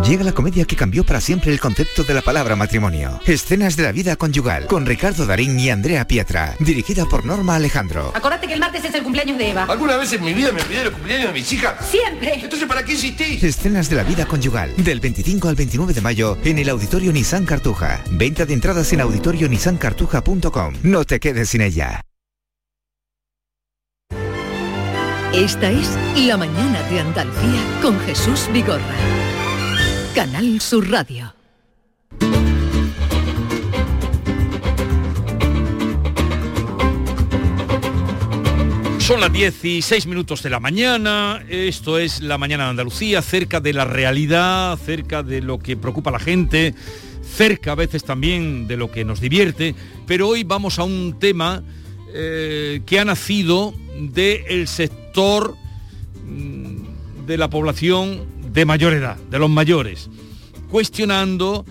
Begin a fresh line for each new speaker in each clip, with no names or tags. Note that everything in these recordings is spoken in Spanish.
Llega la comedia que cambió para siempre el concepto de la palabra matrimonio. Escenas de la vida conyugal, con Ricardo Darín y Andrea Pietra, dirigida por Norma Alejandro.
Acordate que el martes es el cumpleaños de Eva.
¿Alguna vez en mi vida me pidieron el cumpleaños de mis hijas?
Siempre.
Entonces, ¿para qué insistís?
Escenas de la vida conyugal, del 25 al 29 de mayo en el Auditorio Nissan Cartuja. Venta de entradas en auditorionissancartuja.com. No te quedes sin ella.
Esta es La Mañana de Andalucía con Jesús Vigorra. Canal Sur Radio.
Son las 16 minutos de la mañana, esto es la mañana de Andalucía, cerca de la realidad, cerca de lo que preocupa a la gente, cerca a veces también de lo que nos divierte, pero hoy vamos a un tema eh, que ha nacido del sector mm, de la población de mayor edad, de los mayores, cuestionando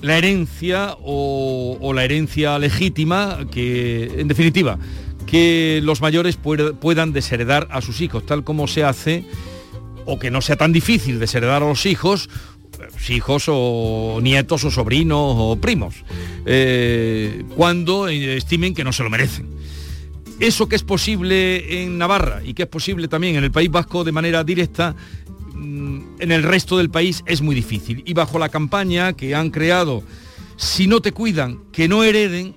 la herencia o, la herencia legítima que, en definitiva, que los mayores puedan desheredar a sus hijos, tal como se hace, o que no sea tan difícil desheredar a los hijos, eh, hijos o nietos o sobrinos o primos, eh, cuando eh, estimen que no se lo merecen. Eso que es posible en Navarra y que es posible también en el País Vasco de manera directa, en el resto del país es muy difícil. Y bajo la campaña que han creado, si no te cuidan, que no hereden,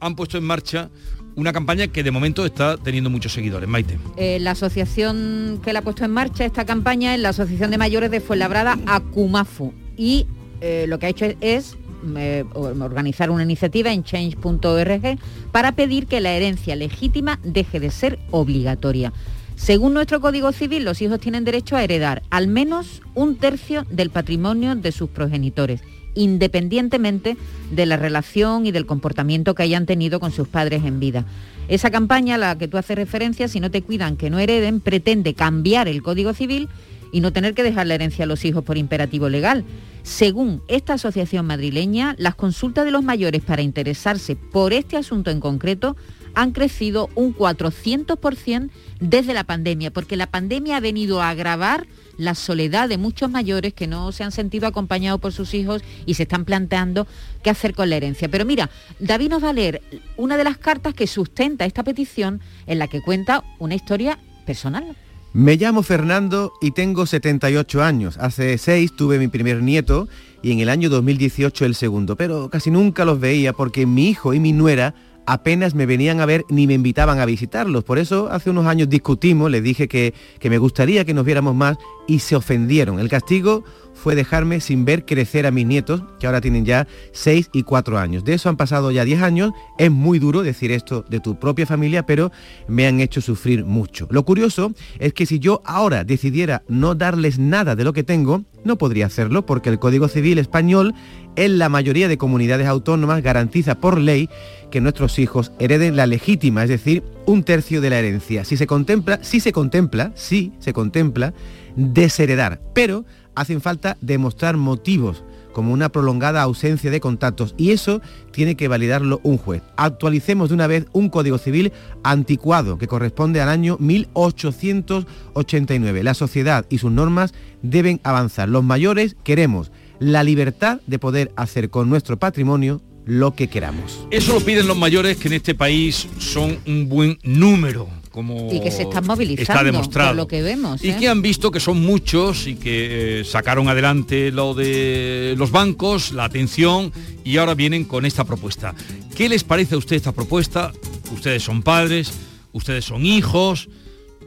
han puesto en marcha una campaña que de momento está teniendo muchos seguidores. Maite.
Eh, la asociación que la ha puesto en marcha esta campaña es la Asociación de Mayores de Fuenlabrada, Acumafu. Y eh, lo que ha hecho es, es, eh, organizar una iniciativa en change.org para pedir que la herencia legítima deje de ser obligatoria. Según nuestro Código Civil, los hijos tienen derecho a heredar al menos un tercio del patrimonio de sus progenitores, independientemente de la relación y del comportamiento que hayan tenido con sus padres en vida. Esa campaña a la que tú haces referencia, si no te cuidan que no hereden, pretende cambiar el Código Civil y no tener que dejar la herencia a los hijos por imperativo legal. Según esta asociación madrileña, las consultas de los mayores para interesarse por este asunto en concreto han crecido un 400% desde la pandemia, porque la pandemia ha venido a agravar la soledad de muchos mayores que no se han sentido acompañados por sus hijos y se están planteando qué hacer con la herencia. Pero mira, David nos va a leer una de las cartas que sustenta esta petición en la que cuenta una historia personal.
Me llamo Fernando y tengo 78 años. Hace seis tuve mi primer nieto y en el año 2018 el segundo, pero casi nunca los veía porque mi hijo y mi nuera apenas me venían a ver ni me invitaban a visitarlos. Por eso hace unos años discutimos, les dije que, que me gustaría que nos viéramos más y se ofendieron. El castigo fue dejarme sin ver crecer a mis nietos, que ahora tienen ya 6 y 4 años. De eso han pasado ya 10 años. Es muy duro decir esto de tu propia familia, pero me han hecho sufrir mucho. Lo curioso es que si yo ahora decidiera no darles nada de lo que tengo, no podría hacerlo porque el Código Civil español en la mayoría de comunidades autónomas garantiza por ley que nuestros hijos hereden la legítima, es decir, un tercio de la herencia. Si se contempla, si se contempla, sí se contempla desheredar, pero hacen falta demostrar motivos como una prolongada ausencia de contactos y eso tiene que validarlo un juez. Actualicemos de una vez un Código Civil anticuado que corresponde al año 1889. La sociedad y sus normas deben avanzar. Los mayores queremos la libertad de poder hacer con nuestro patrimonio lo que queramos.
Eso lo piden los mayores que en este país son un buen número. Como
Y que se están movilizando,
está demostrado.
por lo que vemos.
Y
¿eh?
que han visto que son muchos y que eh, sacaron adelante lo de los bancos, la atención y ahora vienen con esta propuesta. ¿Qué les parece a usted esta propuesta? Ustedes son padres, ustedes son hijos.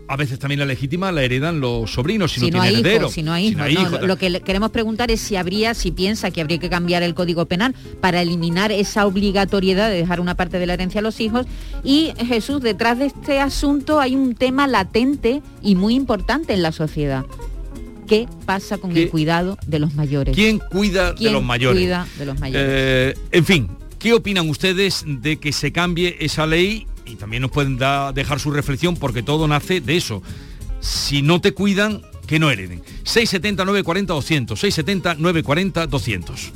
A veces también la legítima la heredan los sobrinos si,
si
no,
no,
tiene
hay
heredero.
hijos, si no hay hijos. no, lo que queremos preguntar es si habría, si piensa que habría que cambiar el Código Penal para eliminar esa obligatoriedad de dejar una parte de la herencia a los hijos. Y Jesús, detrás de este asunto hay un tema latente y muy importante en la sociedad. ¿Qué pasa con
¿Qué-
el cuidado de los mayores?
¿Quién cuida de
¿Quién
los mayores?
cuida de los mayores?
Eh, en fin, ¿qué opinan ustedes de que se cambie esa ley? Y también nos pueden dejar su reflexión porque todo nace de eso. Si no te cuidan, que no hereden. 670 940 200, 670 940 200.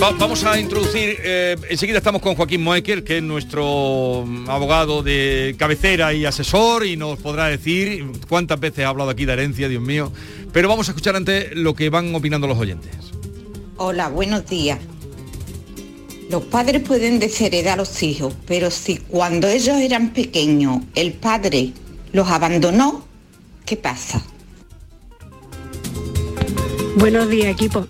Va- vamos a introducir, eh, enseguida estamos con Joaquín Moekel, que es nuestro mm, abogado de cabecera y asesor, y nos podrá decir cuántas veces ha hablado aquí de herencia, Dios mío. Pero vamos a escuchar antes lo que van opinando los oyentes.
Hola, buenos días. Los padres pueden desheredar a los hijos, pero si cuando ellos eran pequeños el padre los abandonó, ¿qué pasa?
Buenos días, equipo.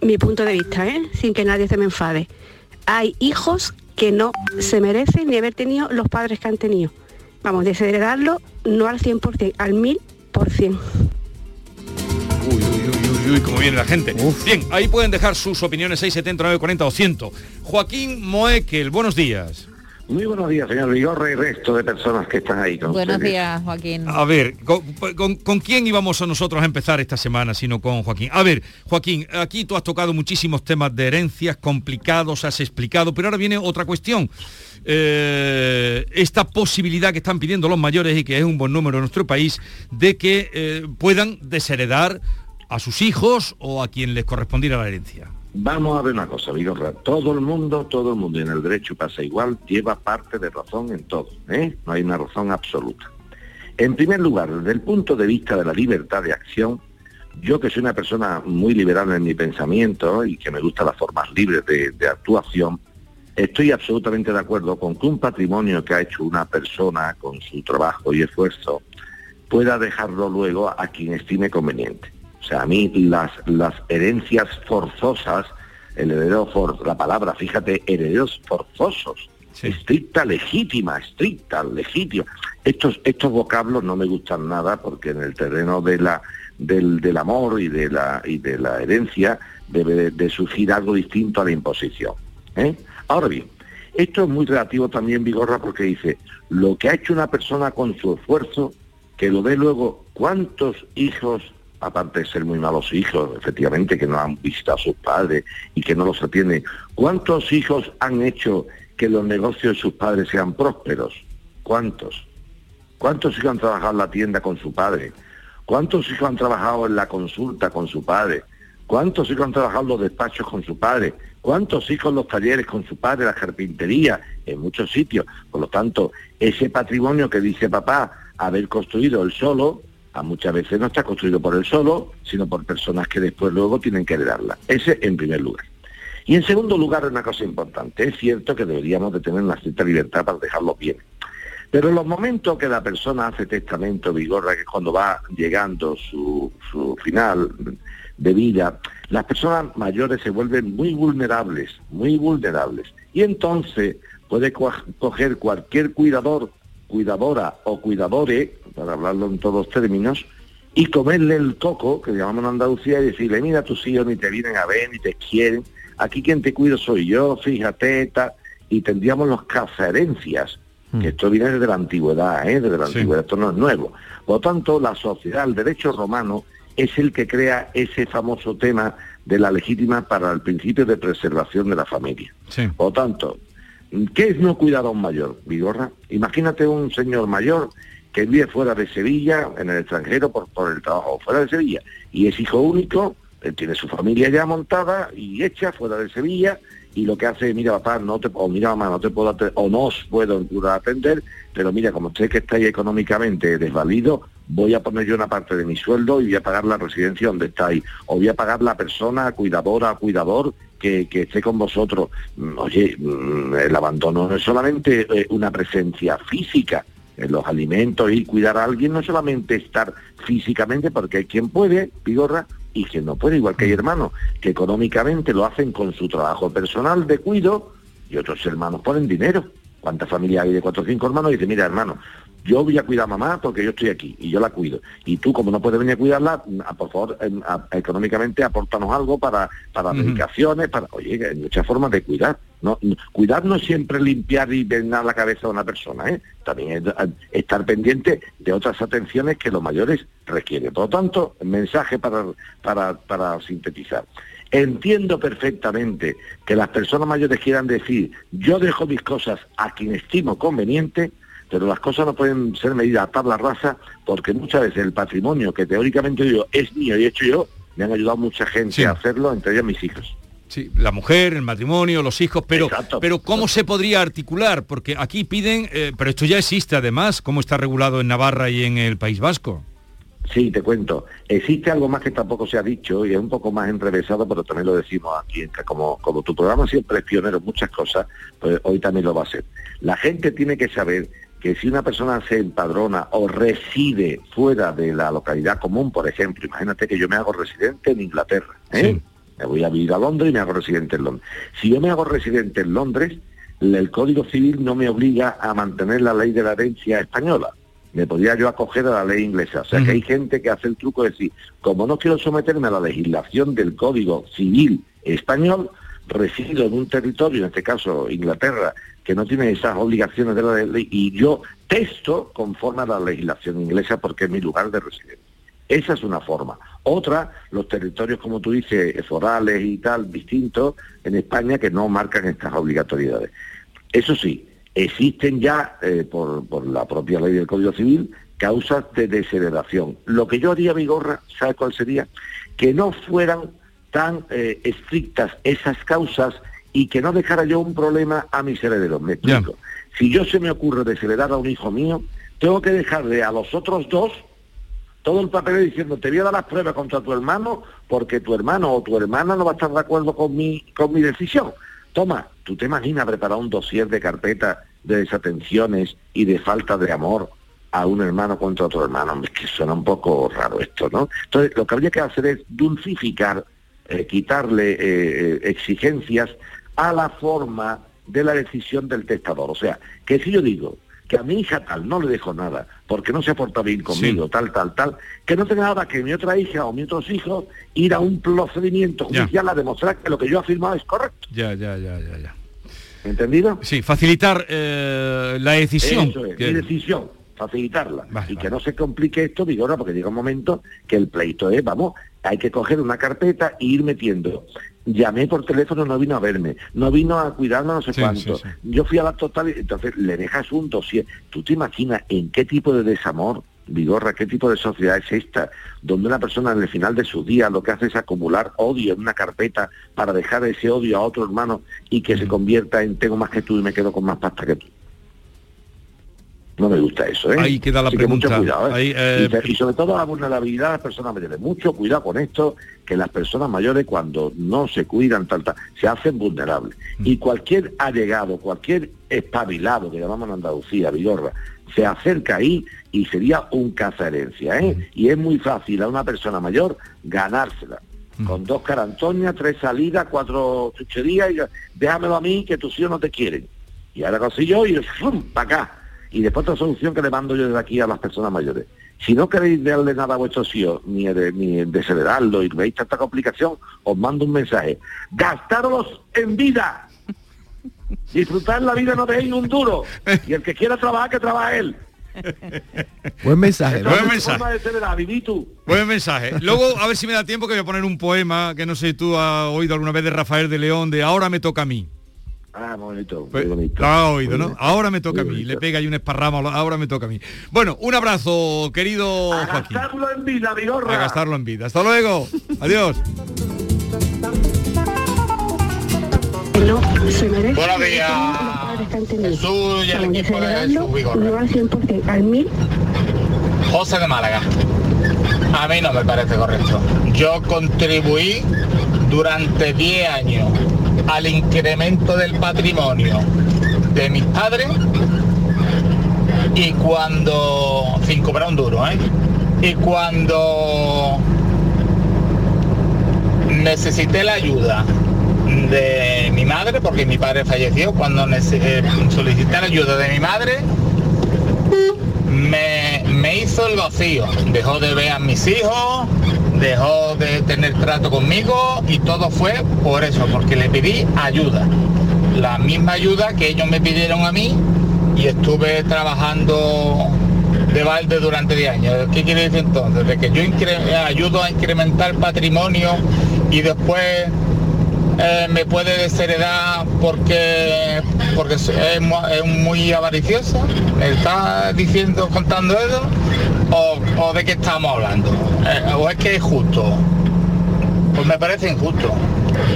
Mi punto de vista, ¿eh? sin que nadie se me enfade. Hay hijos que no se merecen ni haber tenido los padres que han tenido. Vamos, desheredarlo no al 100%, al 1000%.
Uy, cómo viene la gente. Bien, ahí pueden dejar sus opiniones 670 940 200. Joaquín Moekel, buenos días.
Muy buenos días, señor Vigorra y resto de personas que están ahí con
Buenos
ustedes.
días, Joaquín.
A ver, ¿con, con- con quién íbamos a nosotros a empezar esta semana, sino con Joaquín? A ver, Joaquín, aquí tú has tocado muchísimos temas de herencias complicados, has explicado, pero ahora viene otra cuestión. Eh, esta posibilidad que están pidiendo los mayores y que es un buen número en nuestro país, de que eh, puedan desheredar a sus hijos o a quien les correspondiera la herencia.
Vamos a ver una cosa, Vigorra. Todo el mundo, todo el mundo en el derecho pasa igual, lleva parte de razón en todo. ¿eh? No hay una razón absoluta. En primer lugar, desde el punto de vista de la libertad de acción, yo que soy una persona muy liberal en mi pensamiento y que me gustan las formas libres de, de actuación, estoy absolutamente de acuerdo con que un patrimonio que ha hecho una persona con su trabajo y esfuerzo pueda dejarlo luego a quien estime conveniente. O sea, a mí las, las herencias forzosas, el heredero for, la palabra, fíjate, herederos forzosos, estricta, legítima, estricta, legítima. Estos, estos vocablos no me gustan nada porque en el terreno de la, del, del amor y de la, y de la herencia debe de, de surgir algo distinto a la imposición. ¿eh? Ahora bien, esto es muy relativo también, Vigorra, porque dice, lo que ha hecho una persona con su esfuerzo, que lo ve luego cuántos hijos, aparte de ser muy malos hijos, efectivamente, que no han visitado a sus padres y que no los atienden, cuántos hijos han hecho que los negocios de sus padres sean prósperos? ¿Cuántos? ¿Cuántos hijos han trabajado en la tienda con su padre? ¿Cuántos hijos han trabajado en la consulta con su padre? ¿Cuántos hijos han trabajado en los despachos con su padre? ¿Cuántos hijos en los talleres con su padre, la carpintería, en muchos sitios? Por lo tanto, ese patrimonio que dice papá haber construido él solo, a muchas veces no está construido por él solo, sino por personas que después luego tienen que heredarla. Ese en primer lugar. Y en segundo lugar, una cosa importante, es cierto que deberíamos de tener una cierta libertad para dejarlo bien. Pero en los momentos que la persona hace testamento, vigorra, que es cuando va llegando su, su final de vida, las personas mayores se vuelven muy vulnerables, muy vulnerables. Y entonces puede co- coger cualquier cuidador, cuidadora o cuidadore, para hablarlo en todos términos, y comerle el coco, que llamamos en Andalucía, y decirle, mira, tus hijos ni te vienen a ver, ni te quieren, aquí quien te cuido soy yo, fíjate, tal, y tendríamos los cazaherencias, que esto viene desde la antigüedad, ¿eh? desde la antigüedad, esto no es nuevo. Por lo tanto, la sociedad, el derecho romano, es el que crea ese famoso tema de la legítima para el principio de preservación de la familia. Por lo tanto, ¿qué es no cuidar a un mayor, Vigorra? Imagínate un señor mayor que vive fuera de Sevilla, en el extranjero, por, por el trabajo fuera de Sevilla, y es hijo único, él tiene su familia ya montada y hecha fuera de Sevilla, y lo que hace es, mira papá, no te, o mira mamá, no te puedo atender, o no os puedo atender, pero mira, como usted que estáis económicamente desvalido, voy a poner yo una parte de mi sueldo y voy a pagar la residencia donde estáis, o voy a pagar la persona cuidadora, cuidador que, que esté con vosotros. Mm, Oye, mm, el abandono no es solamente eh, una presencia física, los alimentos y cuidar a alguien no solamente estar físicamente, porque hay quien puede, Pigorra, y quien no puede, igual que hay hermanos que económicamente lo hacen con su trabajo personal de cuido y otros hermanos ponen dinero. ¿Cuántas familias hay de cuatro o cinco hermanos? Y dice, mira hermano, yo voy a cuidar a mamá porque yo estoy aquí y yo la cuido. Y tú, como no puedes venir a cuidarla, a- por favor, em, a- económicamente apórtanos algo para, para medicaciones, para... Oye, hay muchas formas de cuidar. No, cuidar no es siempre limpiar y venar la cabeza de una persona, ¿eh? También es a- estar pendiente de otras atenciones que los mayores requieren. Por lo tanto, mensaje para, para, para sintetizar. Entiendo perfectamente que las personas mayores quieran decir, yo dejo mis cosas a quien estimo conveniente, pero las cosas no pueden ser medidas a tabla rasa porque muchas veces el patrimonio que teóricamente yo es mío y he hecho yo, me han ayudado mucha gente a hacerlo, entre ellos mis hijos.
Sí, la mujer, el matrimonio, los hijos, pero, pero ¿cómo se podría articular? Porque aquí piden, eh, pero esto ya existe además, ¿cómo está regulado en Navarra y en el País Vasco?
Sí, te cuento. Existe algo más que tampoco se ha dicho y es un poco más enrevesado, pero también lo decimos aquí, que como, como tu programa siempre es pionero en muchas cosas, pues hoy también lo va a ser. La gente tiene que saber que si una persona se empadrona o reside fuera de la localidad común, por ejemplo, imagínate que yo me hago residente en Inglaterra, ¿eh? me voy a vivir a Londres y me hago residente en Londres. Si yo me hago residente en Londres, el Código Civil no me obliga a mantener la ley de la herencia española. Me podría yo acoger a la ley inglesa. O sea que hay gente que hace el truco de decir, como no quiero someterme a la legislación del Código Civil español, resido en un territorio, en este caso Inglaterra, que no tiene esas obligaciones de la ley, y yo texto conforme a la legislación inglesa porque es mi lugar de residencia. Esa es una forma. Otra, los territorios, como tú dices, forales y tal, distintos en España que no marcan estas obligatoriedades. Eso sí, existen ya, eh, por, por la propia ley del Código Civil, causas de desheredación. Lo que yo haría, Vigorra, ¿sabes cuál sería? Que no fueran tan eh, estrictas esas causas y que no dejara yo un problema a mis herederos. Me explico. Si yo se me ocurre desheredar a un hijo mío, tengo que dejarle a los otros dos todo el papel diciendo te voy a dar las pruebas contra tu hermano porque tu hermano o tu hermana no va a estar de acuerdo con mi, con mi decisión. Toma, tú te imaginas preparar un dossier de carpeta de desatenciones y de falta de amor a un hermano contra otro hermano. Es que suena un poco raro esto, ¿no? Entonces, lo que habría que hacer es dulcificar, eh, quitarle eh, eh, exigencias a la forma de la decisión del testador. O sea, que si yo digo que a mi hija tal no le dejo nada porque no se porta bien conmigo, tal, tal, tal, que no tenga nada que mi otra hija o mis otros hijos ir a un procedimiento
Ya.
judicial a demostrar que lo que yo he afirmado es correcto.
Ya, ya, ya, ya, ya.
¿Entendido?
Sí, facilitar eh, la decisión.
Eso es,
que-
mi decisión, facilitarla. y que no se complique esto, digo, ahora, porque llega un momento que el pleito es, vamos, hay que coger una carpeta e ir metiendo. Llamé por teléfono, no vino a verme, no vino a cuidarme no sé
Sí,
cuánto.
sí, sí.
Yo fui a la total entonces le dejas un dossier. ¿Tú te imaginas en qué tipo de desamor, Vigorra, qué tipo de sociedad es esta, donde una persona en el final de sus días lo que hace es acumular odio en una carpeta para dejar ese odio a otro hermano y que se convierta en tengo más que tú y me quedo con más pasta que tú? No me gusta eso, ¿eh?
Ahí queda la
Así que mucho
pregunta.
cuidado, ¿eh?
Ahí, eh,
y, sobre todo la vulnerabilidad de las personas mayores. Mucho cuidado con esto, que las personas mayores cuando no se cuidan, tal, se hacen vulnerables.
Mm.
Y cualquier allegado, cualquier espabilado, que llamamos en Andalucía, Vigorra, se acerca ahí y sería un cazaherencia,
Mm.
¿eh? Y es muy fácil a una persona mayor ganársela.
Mm.
Con dos carantoñas, tres salidas, cuatro chucherías, y déjamelo a mí que tus hijos no te quieren. Y ahora consigo y para acá. Y después otra solución que le mando yo desde aquí a las personas mayores. Si no queréis darle nada a vuestros hijos, ni, de- ni y veis tanta complicación, os mando un mensaje. ¡Gastaros en vida! Disfrutar la vida no deis un duro. Y el que quiera trabajar, que trabaje él.
Buen mensaje. ¿no?
Buen mensaje. Buen mensaje. Luego, a ver si me da tiempo que voy a poner un poema que no sé si tú has oído alguna vez de Rafael de León, de Ahora me toca a mí.
Ah, bonito,
Pues,
muy bonito.
Lo has oído, ¿no? Ahora me toca a mí. Le pega ahí un esparramo, ahora me toca a mí. Bueno, un abrazo, querido Joaquín.
Gastarlo en vida, Vigorra.
A gastarlo en vida. Hasta luego. Adiós.
No se merece.
Buenos días. Jesús y el equipo de Jesús Vigorra.
no al 100%, al 1000
José de Málaga. A mí no me parece correcto. Yo contribuí durante 10 años al incremento del patrimonio de mis padres y cuando, sin cobrar un duro, ¿eh? Y cuando necesité la ayuda de mi madre, porque mi padre falleció, cuando eh, solicité la ayuda de mi madre, me, me hizo el vacío. Dejó de ver a mis hijos, dejó de tener trato conmigo y todo fue por eso, porque le pedí ayuda. La misma ayuda que ellos me pidieron a mí y estuve trabajando de balde durante 10 años. ¿Qué quiere decir entonces? De que yo ayudo a incrementar patrimonio y después eh, me puede desheredar porque porque es, es mu- es muy avaricioso. ¿Me está diciendo, contando eso? ¿O, o de qué estamos hablando? Eh, ¿O es que es justo? Pues me parece injusto.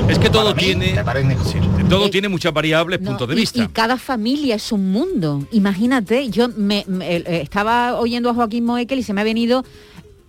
Es que todo
mí,
tiene
injusto.
todo tiene muchas variables,
No,
puntos de
y-
vista.
Y, cada familia es un mundo. Imagínate, yo me, me- eh, estaba oyendo a Joaquín Moekel y se me ha venido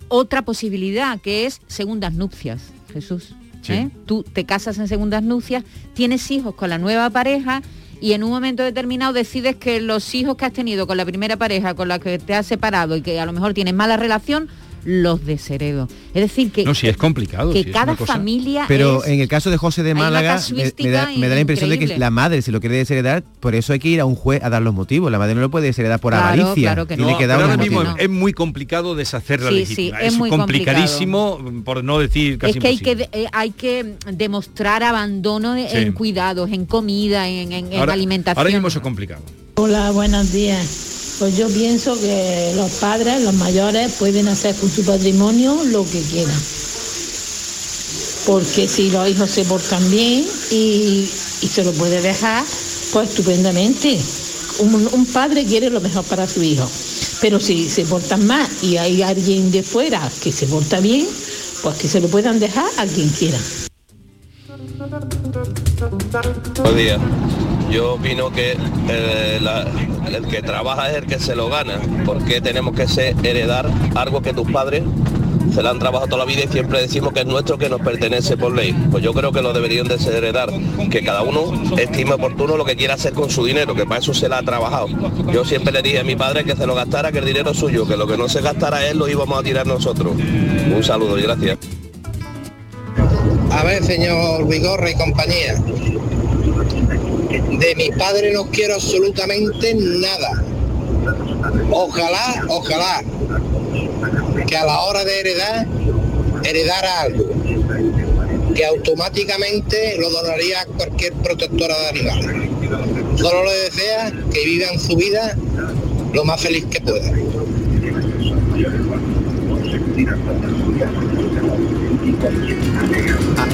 otra posibilidad, que es segundas nupcias, Jesús. ¿Eh? Tú te casas en segundas nupcias, tienes hijos con la nueva pareja y en un momento determinado decides que los hijos que has tenido con la primera pareja, con la que te has separado y que a lo mejor tienes mala relación, los desheredo. Es decir, que,
no, si es complicado.
que
si
cada familia
Pero
es-
en el caso de José de Málaga, me, da, me da la impresión de que la madre, si lo quiere desheredar, por eso hay que ir a un juez a dar los motivos. La madre no lo puede desheredar por
Claro,
avaricia.
claro que
Tiene
No,
que dar
ahora mismo es muy complicado deshacer la
Sí,
legítima.
sí, es muy
complicadísimo, por no decir casi
es que hay que, eh, hay que demostrar abandono
Sí.
en cuidados, en comida, en, en- alimentación.
ahora mismo eso es complicado.
Hola, buenos días. Pues yo pienso que los padres, los mayores, pueden hacer con su patrimonio lo que quieran. Porque si los hijos se portan bien y, y se lo puede dejar, pues estupendamente. Un, un padre quiere lo mejor para su hijo. Pero si se portan mal y hay alguien de fuera que se porta bien, pues que se lo puedan dejar a quien quiera.
Buenos días. Yo opino que eh, la- el que trabaja es el que se lo gana. ¿Por qué tenemos que ser, heredar algo que tus padres se lo han trabajado toda la vida y siempre decimos que es nuestro, que nos pertenece por ley? Pues yo creo que lo deberían de ser heredar, que cada uno estime oportuno lo que quiera hacer con su dinero, que para eso se la ha trabajado. Yo siempre le dije a mi padre que se lo gastara, que el dinero es suyo, que lo que no se gastara él lo íbamos a tirar nosotros. Un saludo y gracias.
A ver, señor Vigorra y compañía. De mis padres no quiero absolutamente nada. Ojalá, ojalá, que a la hora de heredar, heredara algo. Que automáticamente lo donaría a cualquier protectora de animales. Solo le desea que vivan su vida lo más feliz que pueda.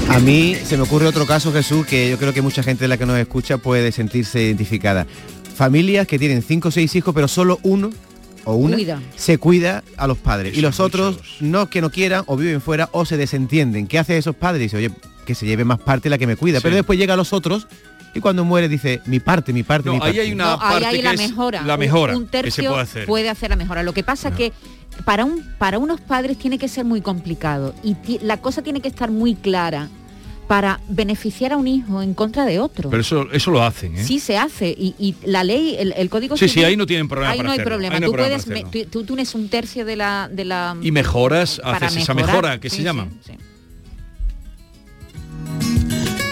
A mí se me ocurre otro caso, Jesús, que yo creo que mucha gente de la que nos escucha puede sentirse identificada. Familias que tienen cinco o seis hijos, pero solo uno o una
Cuida.
se cuida a los padres. y los otros no que no quieran o viven fuera o se desentienden. ¿Qué hace esos padres? Dice, oye, que se lleve más parte la que me cuida.
Sí.
Pero después llega a los otros y cuando muere dice, mi parte, mi parte,
No,
mi
ahí
parte.
hay una
No, ahí
parte
hay
que
la mejora.
la
Un-
mejora
un,
que se
tercio
puede hacer.
puede hacer la mejora. Lo que pasa que para un para unos padres tiene que ser muy complicado y la cosa tiene que estar muy clara para beneficiar a un hijo en contra de otro.
Pero eso, eso lo hacen, ¿eh?
Sí se hace y, y la ley, el, el código
Sí, sí,
civil-
ahí no tienen problema
Ahí
para
no hay
hacerlo,
problema.
ahí no hay
tú
problema
puedes,
para
me- tú, tú tienes un tercio de la de la
Y mejoras,
para
haces esa mejora que
Sí,
se
sí,
llama.
sí.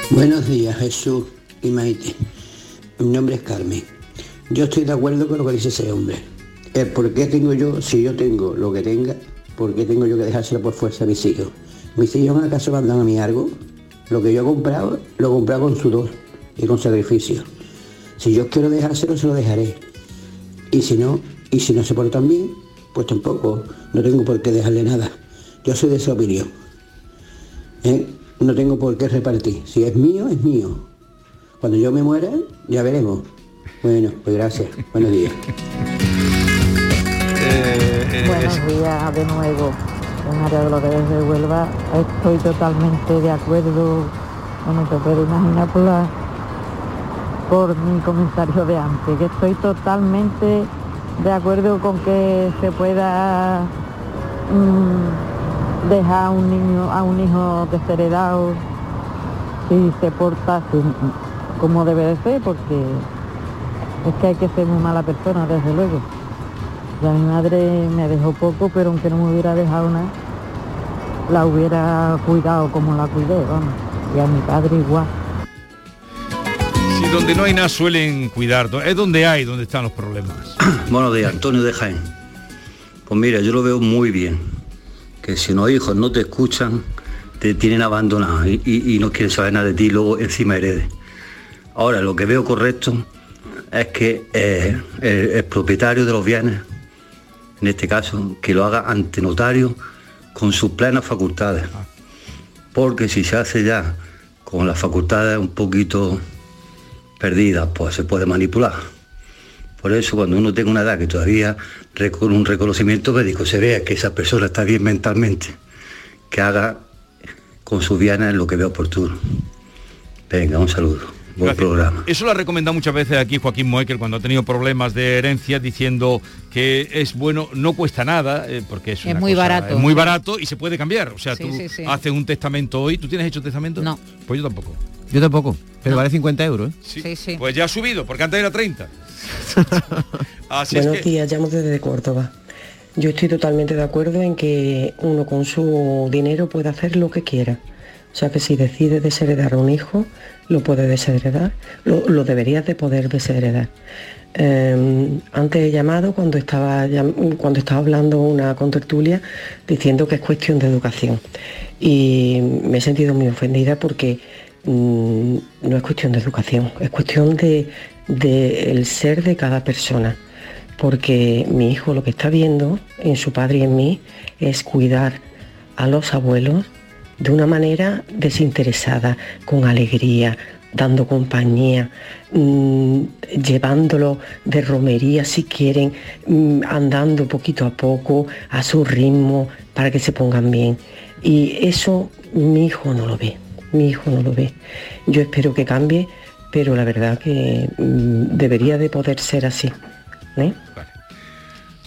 Buenos días, Jesús y Maite. Mi nombre es Carmen. Yo estoy de acuerdo con lo que dice ese hombre. El por qué tengo yo, si yo tengo lo que tenga, por qué tengo yo que dejárselo por fuerza a mis hijos. Mis hijos acaso mandan a mí algo. Lo que yo he comprado, lo he comprado con sudor y con sacrificio. Si yo quiero dejárselo, se lo dejaré. Y si no, y si no se portan bien, pues tampoco, no tengo por qué dejarle nada. Yo soy de esa opinión. ¿eh? No tengo por qué repartir. Si es mío, es mío. Cuando yo me muera, ya veremos. Bueno, pues gracias. Buenos días.
Buenos días de nuevo. En María Dolores de Huelva estoy totalmente de acuerdo, no me puedo imaginar por, la- por mi comentario de antes, que estoy totalmente de acuerdo con que se pueda mm, dejar a un niño, a un hijo desheredado si se porta como debe de ser, porque es que hay que ser muy mala persona, desde luego. Ya mi madre me dejó poco, pero aunque no me hubiera dejado nada, la hubiera cuidado como la cuidé, vamos. Y a mi padre igual.
Si donde no hay nada suelen cuidar, es donde hay, donde están los problemas.
Buenos días, Antonio de Jaén. Pues mira, yo lo veo muy bien. Que si los hijos no te escuchan, te tienen abandonado y, y- y no quieren saber nada de ti, luego encima heredes. Ahora, lo que veo correcto es que eh, el, el propietario de los bienes, en este caso, que lo haga ante notario con sus plenas facultades. Porque si se hace ya con las facultades un poquito perdidas, pues se puede manipular. Por eso cuando uno tenga una edad que todavía con un reconocimiento médico se vea que esa persona está bien mentalmente, que haga con sus bienes lo que vea oportuno. Venga, un saludo. Buen
Gracias.
programa.
Eso lo ha recomendado muchas veces aquí Joaquín Moekel cuando ha tenido problemas de herencia diciendo que es bueno, no cuesta nada, eh, porque es,
Es
una
muy
cosa-
barato.
Es muy barato y se puede cambiar. O sea,
Sí,
tú
sí, sí.
haces un testamento hoy. ¿Tú tienes hecho testamento? No. Pues yo tampoco.
Yo tampoco, pero vale 50 euros. ¿eh?
Sí, sí. Pues ya ha subido, porque antes era 30. Así
Buenos
es que...
días, llamo desde Córdoba. Yo estoy totalmente de acuerdo en que uno con su dinero puede hacer lo que quiera. O sea que si decide desheredar a un hijo, lo puede desheredar, lo, lo deberías de poder desheredar. Eh, antes he llamado cuando estaba, cuando estaba hablando una contertulia diciendo que es cuestión de educación. Y me he sentido muy ofendida porque mm, no es cuestión de educación, es cuestión de, de el ser de cada persona porque mi hijo lo que está viendo en su padre y en mí es cuidar a los abuelos de una manera desinteresada, con alegría, dando compañía, mm, llevándolo de romería si quieren, mm, andando poquito a poco, a su ritmo, para que se pongan bien. Y eso mi hijo no lo ve, mi hijo no lo ve. Yo espero que cambie, pero la verdad que mm, debería de poder ser así. ¿eh?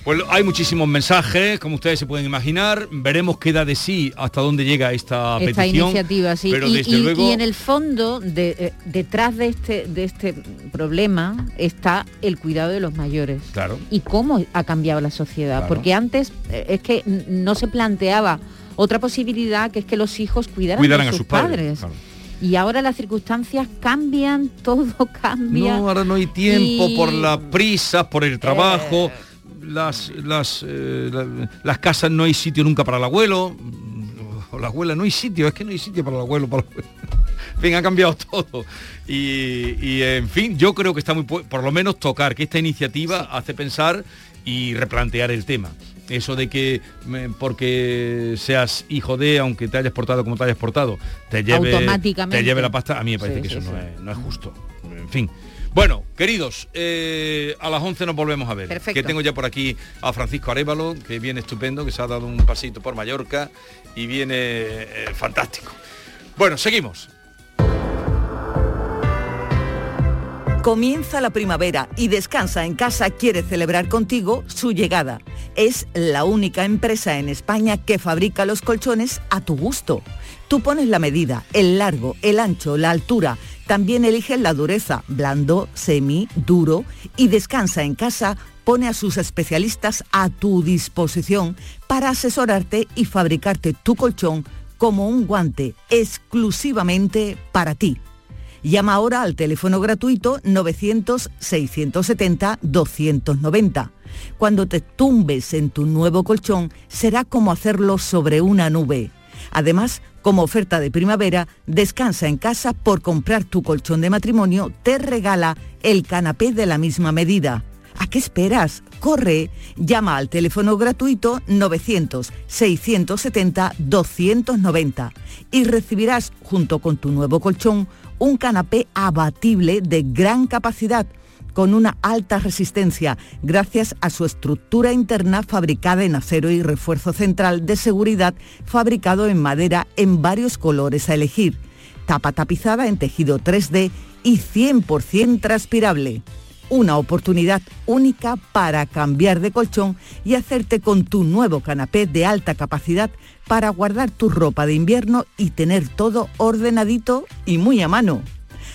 Pues hay muchísimos mensajes, como ustedes se pueden imaginar. Veremos qué da de sí hasta dónde llega esta,
esta
petición.
iniciativa, sí.
Pero
y,
desde
y-
luego...
y en el fondo, de- eh, detrás de este, de este problema está el cuidado de los mayores.
Claro.
Y cómo ha cambiado la sociedad.
Claro.
Porque antes eh, es que no se planteaba otra posibilidad que es que los hijos cuidaran,
a
sus,
sus padres,
padres.
claro.
Y ahora las circunstancias cambian, todo cambia.
No, ahora no hay tiempo
Y-
por las prisas, por el trabajo, las, las, eh, la- las casas no hay sitio nunca para el abuelo, o la abuela no hay sitio, es que no hay sitio para el abuelo, para el abuelo. En fin, ha cambiado todo. Y, y, en fin, yo creo que está muy, por lo menos tocar que esta iniciativa hace pensar y replantear el tema. Eso de que porque seas hijo de, aunque te hayas portado como te hayas portado, te lleve,
Automáticamente.
te lleve la pasta, a mí me parece
Sí,
que
sí,
eso no, es, no es justo. En fin. Bueno, queridos, eh, a las 11 nos volvemos a ver.
Perfecto.
Que tengo ya por aquí a Francisco Arevalo, que viene estupendo, que se ha dado un pasito por Mallorca y viene eh, fantástico. Bueno, seguimos.
Comienza la primavera y Descansa en casa quiere celebrar contigo su llegada. Es la única empresa en España que fabrica los colchones a tu gusto. Tú pones la medida, el largo, el ancho, la altura. También eliges la dureza, blando, semi, duro. Y Descansa en casa pone a sus especialistas a tu disposición para asesorarte y fabricarte tu colchón como un guante exclusivamente para ti. Llama ahora al teléfono gratuito 900-670-290. Cuando te tumbes en tu nuevo colchón, será como hacerlo sobre una nube. Además, como oferta de primavera, descansa en casa por comprar tu colchón de matrimonio, te regala el canapé de la misma medida. ¿A qué esperas? Corre, llama al teléfono gratuito 900-670-290 y recibirás junto con tu nuevo colchón un canapé abatible de gran capacidad con una alta resistencia gracias a su estructura interna fabricada en acero y refuerzo central de seguridad fabricado en madera en varios colores a elegir, tapa tapizada en tejido 3D y 100% transpirable. una oportunidad única para cambiar de colchón y hacerte con tu nuevo canapé de alta capacidad para guardar tu ropa de invierno y tener todo ordenadito y muy a mano.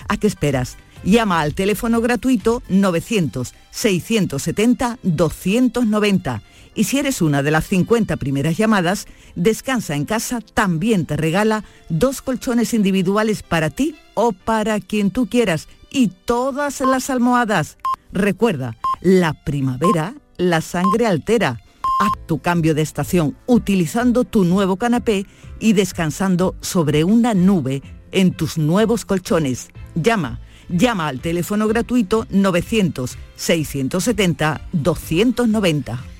¿A qué esperas? Llama al teléfono gratuito 900-670-290 y si eres una de las 50 primeras llamadas, Descansa en casa también te regala dos colchones individuales para ti o para quien tú quieras y todas las almohadas. Recuerda, la primavera la sangre altera. Haz tu cambio de estación utilizando tu nuevo canapé y descansando sobre una nube en tus nuevos colchones. Llama, llama al teléfono gratuito 900 670 290.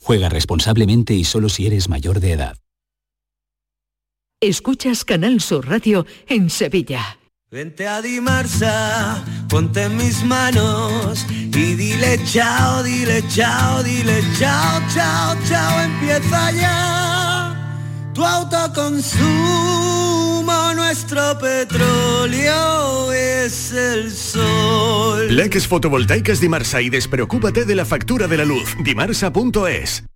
Juega responsablemente y solo si eres mayor de edad.
Escuchas Canal Sur Radio en Sevilla.
Vente a Dimarsa, ponte en mis manos y dile chao, dile chao, dile chao, chao, chao, empieza ya tu autoconsumo, nuestro petróleo es el sol.
Leques fotovoltaicas Dimarsa y despreocúpate de la factura de la luz. Dimarsa.es.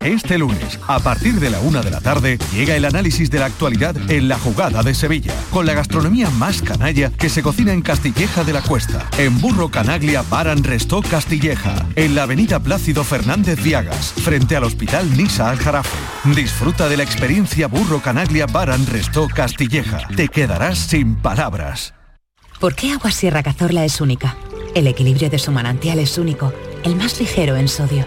Este lunes, a partir de la una de la tarde, llega el análisis de la actualidad en la jugada de Sevilla, con la gastronomía más canalla que se cocina en Castilleja de la Cuesta, en Burro Canaglia Baran Restó Castilleja, en la avenida Plácido Fernández Viagas, frente al Hospital Nisa Aljarafe. Disfruta de la experiencia Burro Canaglia Baran Restó Castilleja. Te quedarás sin palabras.
¿Por qué Agua Sierra Cazorla es única? El equilibrio de su manantial es único, el más ligero en sodio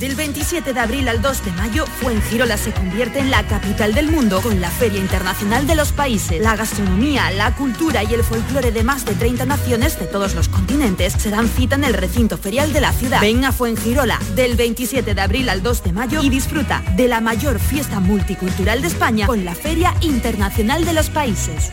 Del 27 de abril al 2 de mayo, Fuengirola se convierte en la capital del mundo con la Feria Internacional de los Países. La gastronomía, la cultura y el folclore de más de 30 naciones de todos los continentes se dan cita en el recinto ferial de la ciudad. Ven a Fuengirola del 27 de abril al 2 de mayo y disfruta de la mayor fiesta multicultural de España con la Feria Internacional de los Países.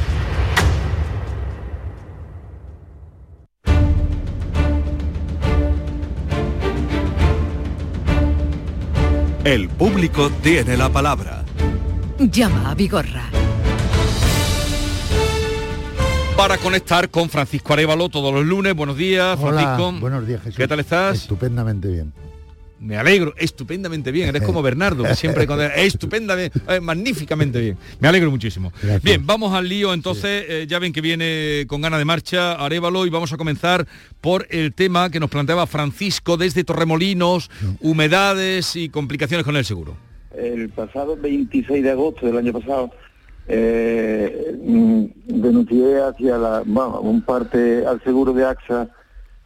El público tiene la palabra.
Llama a Vigorra.
Para conectar con Francisco Arevalo todos los lunes. Buenos días,
Hola,
Francisco.
buenos días, Jesús.
¿Qué tal estás?
Estupendamente bien.
Me alegro, estupendamente bien. Eres como Bernardo, que siempre con estupendamente, eh, magníficamente bien. Me alegro muchísimo. Bien, vamos al lío. Entonces, eh, ya ven que viene con gana de marcha Arevalo y vamos a comenzar por el tema que nos planteaba Francisco desde Torremolinos, humedades y complicaciones con el seguro.
El pasado 26 de agosto del año pasado eh, mm, denuncié hacia la, bueno, un parte al seguro de AXA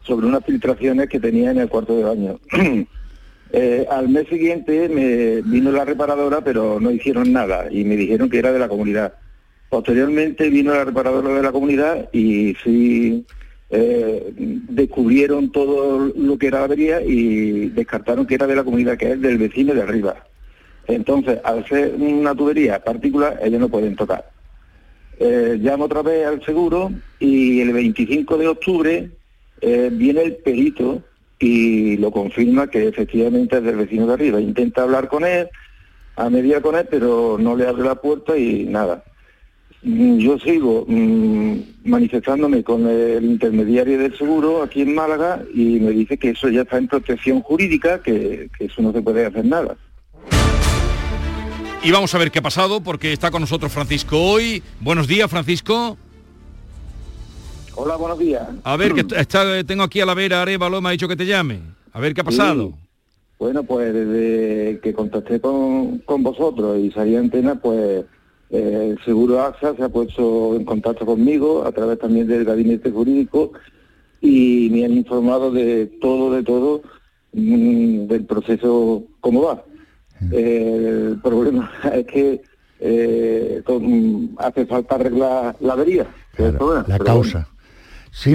sobre unas filtraciones que tenía en el cuarto de baño. Eh, al mes siguiente me vino la reparadora, pero no hicieron nada y me dijeron que era de la comunidad. Posteriormente vino la reparadora de la comunidad y sí eh, descubrieron todo lo que era la avería y descartaron que era de la comunidad, que es del vecino de arriba. Entonces, al ser una tubería particular, ellos no pueden tocar. Eh, llamo otra vez al seguro y el 25 de octubre viene el perito y lo confirma que efectivamente es del vecino de arriba. Intenta hablar con él, a mediar con él, pero no le abre la puerta y nada. Mm, Yo sigo mm, manifestándome con el intermediario del seguro aquí en Málaga y me dice que eso ya está en protección jurídica, que, que eso no se puede hacer nada.
Y vamos a ver qué ha pasado, porque está con nosotros Francisco hoy. Buenos días, Francisco.
Hola, buenos días.
A ver, que está, tengo aquí a la vera Arevalo, me ha dicho que te llame. A ver qué ha pasado.
Sí. Bueno, pues desde que contacté con, con vosotros y salí a antena, pues eh, el Seguro AXA se ha puesto en contacto conmigo a través también del gabinete jurídico y me han informado de todo, de todo, mm, del proceso, cómo va. Eh, el problema es que eh, con- hace falta arreglar la avería. que es el problema,
La causa. Sí,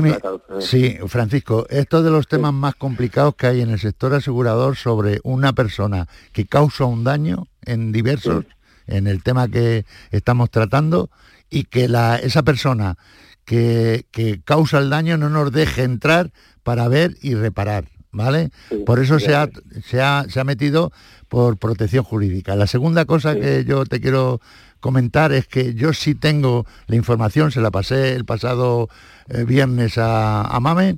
sí, Francisco, esto es de los temas más complicados que hay en el sector asegurador sobre una persona que causa un daño en diversos, en el tema que estamos tratando, y que la, esa persona que, que causa el daño no nos deje entrar para ver y reparar, ¿vale? Por eso se ha, se, ha, se ha metido por protección jurídica. La segunda cosa que yo te quiero comentar es que yo sí tengo la información, se la pasé el pasado eh, viernes a, a Mame,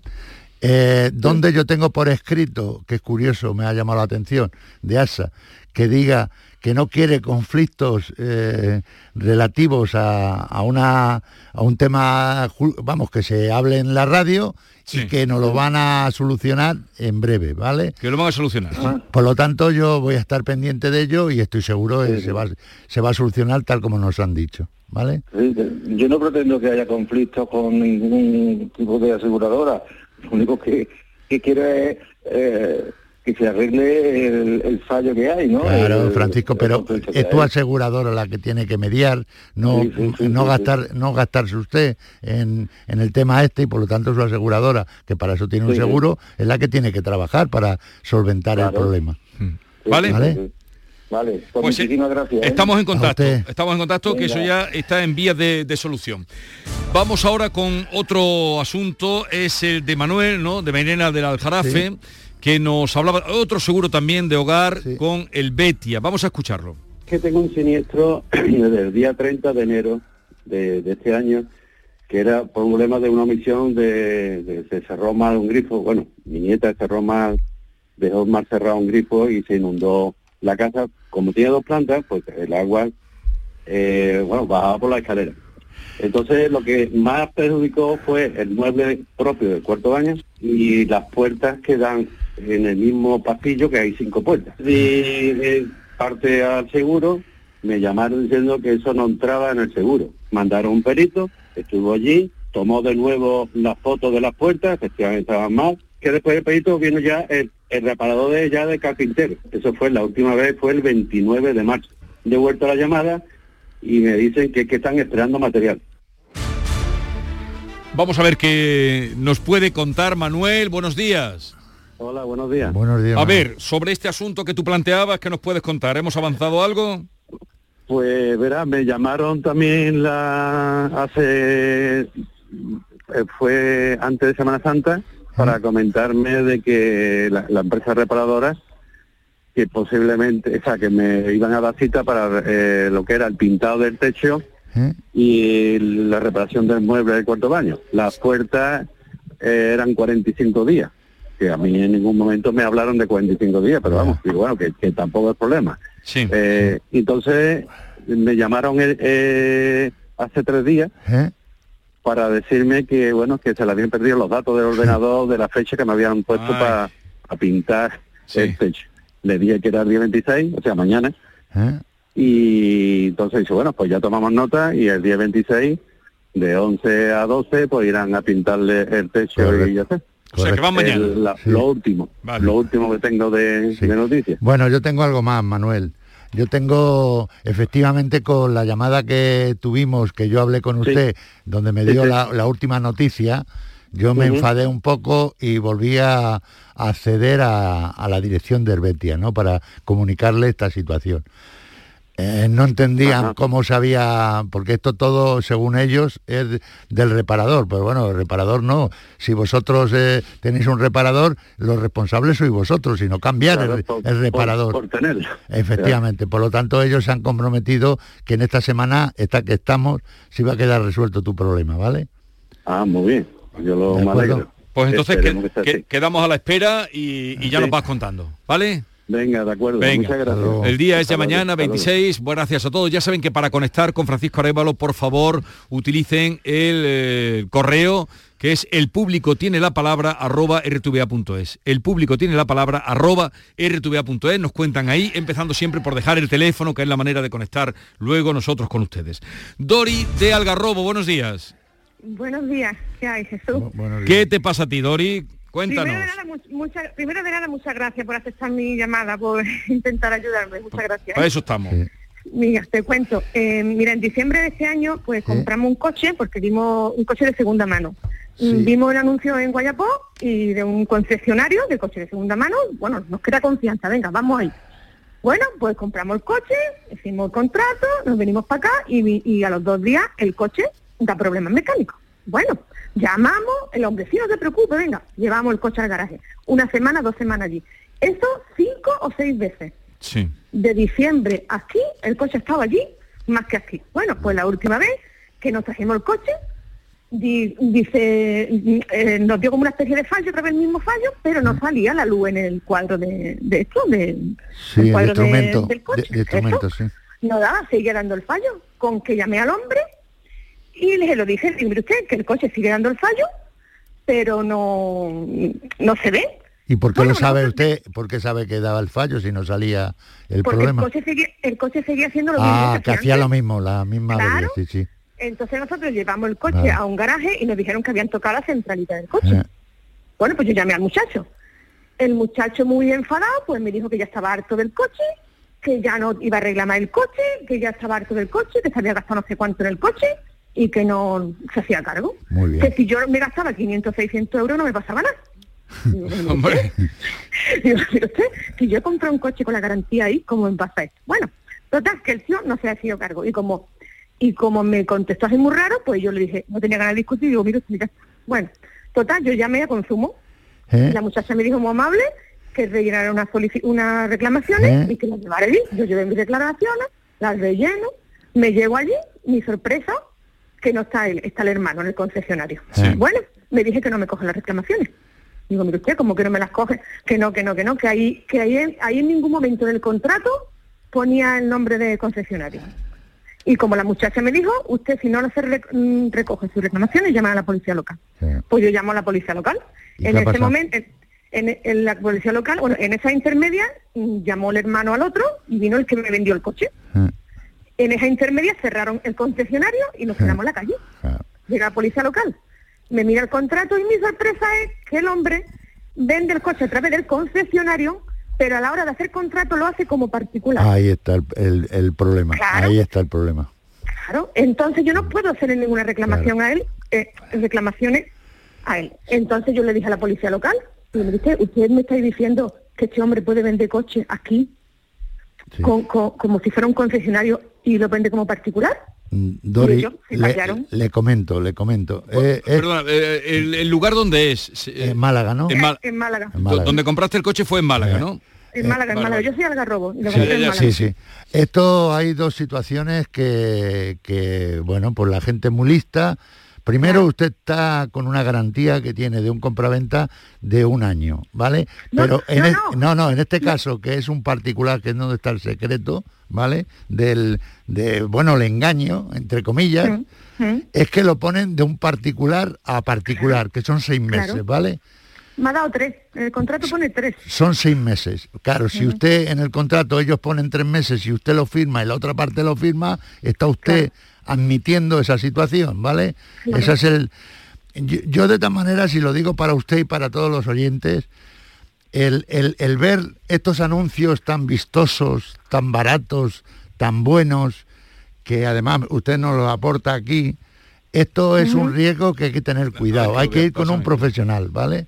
eh, donde yo tengo por escrito, que es curioso, me ha llamado la atención, de ASA, que diga que no quiere conflictos eh, relativos a, a una, a un tema, vamos, que se hable en la radio y que nos lo van a solucionar en breve, ¿vale?
Que lo van a solucionar.
Por lo tanto, yo voy a estar pendiente de ello y estoy seguro de que se va, se va a solucionar tal como nos han dicho, ¿vale?
Yo no pretendo que haya conflictos con ningún tipo de aseguradora. Lo único que, que quiero es eh, que se arregle el, el fallo que hay, ¿no?
Claro,
El-
Francisco, pero es tu aseguradora la que tiene que mediar, no,
Sí, sí, sí,
no
sí,
gastar, no gastarse usted en, en el tema este y por lo tanto su aseguradora, que para eso tiene un seguro, es la que tiene que trabajar para solventar el problema.
¿Vale?
¿Vale?
Vale, pues,
Pues, eh,
muchísimas gracias. ¿eh?
Estamos en contacto, estamos en contacto que eso ya está en vías de, de solución. Vamos ahora con otro asunto, es el de Manuel, ¿no? De Mairena del Aljarafe,
Sí.
Que nos hablaba otro seguro también de hogar con el Betia. Vamos a escucharlo.
Que tengo un siniestro desde el día 30 de enero de, de este año que era por un problema de una omisión de, de- se cerró mal un grifo, bueno, mi nieta cerró mal, dejó mal cerrado un grifo y se inundó la casa, como tiene dos plantas, pues el agua, eh, bueno, bajaba por la escalera. Entonces lo que más perjudicó fue el mueble propio del cuarto baño y las puertas que dan en el mismo pasillo que hay cinco puertas. Y eh, parte al seguro, me llamaron diciendo que eso no entraba en el seguro. Mandaron un perito, estuvo allí, tomó de nuevo las fotos de las puertas, efectivamente estaban mal, que después el perito vino ya el, el reparador de ya de carpintero. Eso fue la última vez, fue el 29 de marzo. De vuelta la llamada y me dicen que, que están esperando material.
Vamos a ver qué nos puede contar Manuel. Buenos días.
Hola, buenos días.
Buenos días.
A ver, sobre este asunto que tú planteabas, ¿qué nos puedes contar? ¿Hemos avanzado algo?
Pues verá, me llamaron también la hace eh, fue antes de Semana Santa para comentarme de que la, la empresa reparadora que posiblemente, o sea, que me iban a dar cita para eh, lo que era el pintado del techo y la reparación del mueble del cuarto baño. Las puertas eh, eran 45 días, que a mí en ningún momento me hablaron de 45 días, pero vamos, y bueno, que, que tampoco es problema.
Sí.
Eh, entonces me llamaron eh, eh, hace tres días
¿Eh?
para decirme que bueno que se le habían perdido los datos del ordenador de la fecha que me habían puesto para pintar el techo. Le dije que era el día 26, o sea, mañana, y entonces dice, bueno, pues ya tomamos nota y el día 26, de 11 a 12, pues irán a pintarle el techo y ya está.
O sea, que van mañana.
El- la- Lo último, lo último que tengo de, de noticias.
Bueno, yo tengo algo más, Manuel. Yo tengo, efectivamente, con la llamada que tuvimos, que yo hablé con usted, donde me dio
sí.
la, la última noticia, yo me enfadé un poco y volví a, a acceder a, a la dirección de Herbetia, ¿no? Para comunicarle esta situación. Eh, no entendían cómo sabía, porque esto todo, según ellos, es de- del reparador. Pero bueno, el reparador no. Si vosotros eh, tenéis un reparador, los responsables sois vosotros, y no cambiar
Claro,
el,
por-
el reparador.
Por, por tenerlo.
Efectivamente, por lo tanto ellos se han comprometido que en esta semana, esta que estamos, se va a quedar resuelto tu problema, ¿vale?
Ah, muy bien. Yo lo me alegro.
Pues entonces que- quedamos a la espera y, y ya
Sí.
nos vas contando, ¿vale?
Venga, de acuerdo.
Venga.
Muchas gracias.
El día es ya mañana,
hasta luego.
26. Buenas gracias a todos. Ya saben que para conectar con Francisco Arevalo, por favor, utilicen el eh, correo que es el público tiene la palabra arroba rtva.es. El público tiene la palabra arroba rtva.es. Nos cuentan ahí, empezando siempre por dejar el teléfono, que es la manera de conectar luego nosotros con ustedes. Dori de Algarrobo, buenos días.
Buenos días, ¿qué hay, Jesús?
¿Qué te pasa a ti, Dori? Cuéntanos.
Primero de, nada, mu- mucha- primero de nada, muchas gracias por aceptar mi llamada, por intentar ayudarme. Muchas gracias.
Para eso estamos.
Mira, te cuento. Eh, mira, en diciembre de este año, pues compramos un coche, porque vimos un coche de segunda mano. Vimos el anuncio en Guayapó y de un concesionario de coche de segunda mano. Bueno, nos queda confianza, venga, vamos ahí. Bueno, pues compramos el coche, hicimos el contrato, nos venimos para acá y a los dos días el coche da problemas mecánicos. Bueno, llamamos, el hombre, sí, no te preocupes, venga, llevamos el coche al garaje. Una semana, dos semanas allí. Eso cinco o seis veces.
Sí.
De diciembre aquí, el coche estaba allí más que aquí. Bueno, pues la última vez que nos trajimos el coche, di- dice, mm, eh, nos dio como una especie de fallo, otra vez el mismo fallo, pero no salía la luz en el cuadro de, de esto, de,
Sí,
el
el
cuadro de- del coche.
de- instrumento, sí.
No daba, seguía dando el fallo, con que llamé al hombre y le lo dije, digo, usted, que el coche sigue dando el fallo, pero no, no se ve,
¿Y por qué lo sabe usted? ¿Por qué sabe que daba el fallo si no salía el
porque
problema?
el coche seguía, el coche seguía haciendo lo mismo.
Ah,
que
que hacía
antes.
lo mismo, la misma
Claro.
avería, sí, sí.
Entonces nosotros llevamos el coche
Vale.
a un garaje y nos dijeron que habían tocado la centralita del coche.
Eh,
Bueno, pues yo llamé al muchacho. El muchacho muy enfadado, pues me dijo que ya estaba harto del coche, que ya no iba a reclamar el coche, que ya estaba harto del coche, que se había gastado no sé cuánto en el coche y que no se hacía cargo.
Muy bien.
Que si yo me gastaba 500, 600 euros no me pasaba nada. Digo, bueno,
Hombre.
Digo, "Mire usted, si yo compré un coche con la garantía ahí, ¿cómo me pasa esto? Bueno, total, que el tío no se ha sido cargo. Y como y como me contestó así muy raro, pues yo le dije, no tenía ganas de discutir, digo, está". Bueno, total, yo llamé a consumo.
¿Eh?
La muchacha me dijo muy amable que rellenara unas unas reclamaciones y que las llevara allí. Yo llevé mis declaraciones, las relleno, me llego allí, mi sorpresa, que no está él, está el hermano en el concesionario. Bueno, me dije que no me coge las reclamaciones. Digo, mire usted, como que no me las coge? Que no, que no, que no, que ahí, que ahí, ahí en ningún momento del contrato ponía el nombre de concesionario. Y como la muchacha me dijo, usted si no se mm, recoge sus reclamaciones, llama a la policía local. Pues yo llamo a la policía local. En ese momento, en, la policía local, bueno, en esa intermedia mm, llamó el hermano al otro y vino el que me vendió el coche. En esa intermedia cerraron el concesionario y nos quedamos en la calle. Llega la policía local, me mira el contrato y mi sorpresa es que el hombre vende el coche a través del concesionario pero a la hora de hacer contrato lo hace como particular.
Ahí está el, problema, ahí está el problema.
Claro, entonces yo no puedo hacerle ninguna reclamación a él, eh, reclamaciones a él. Entonces yo le dije a la policía local, y me dice, usted me está diciendo que este hombre puede vender coche aquí como si fuera un concesionario y lo vende como particular.
Mm, le, comento, le comento.
Eh, perdona, eh, el, lugar donde es?
En Málaga, ¿no?
En, Málaga.
Donde compraste el coche fue en Málaga, ¿no?
En Málaga, en Málaga. Yo soy Algarrobo.
Sí, sí, Esto hay dos situaciones que, que, bueno, pues la gente muy lista Primero usted está con una garantía que tiene de un compraventa de un año, ¿vale? Pero en no, no. en este caso, que es un particular, que es donde está el secreto, ¿vale? Del, de, bueno, el engaño, entre comillas, es que lo ponen de un particular a particular, que son seis meses, ¿vale?
Me ha dado tres, el contrato pone tres.
Son seis meses. Claro, si usted en el contrato ellos ponen tres meses y usted lo firma y la otra parte lo firma, está usted admitiendo esa situación, ¿vale? Esa es el... Yo, de esta manera, si lo digo para usted y para todos los oyentes, el, el, ver estos anuncios tan vistosos, tan baratos, tan buenos, que además usted nos lo aporta aquí, esto es un riesgo que hay que tener cuidado, hay que ir con un profesional, ¿vale?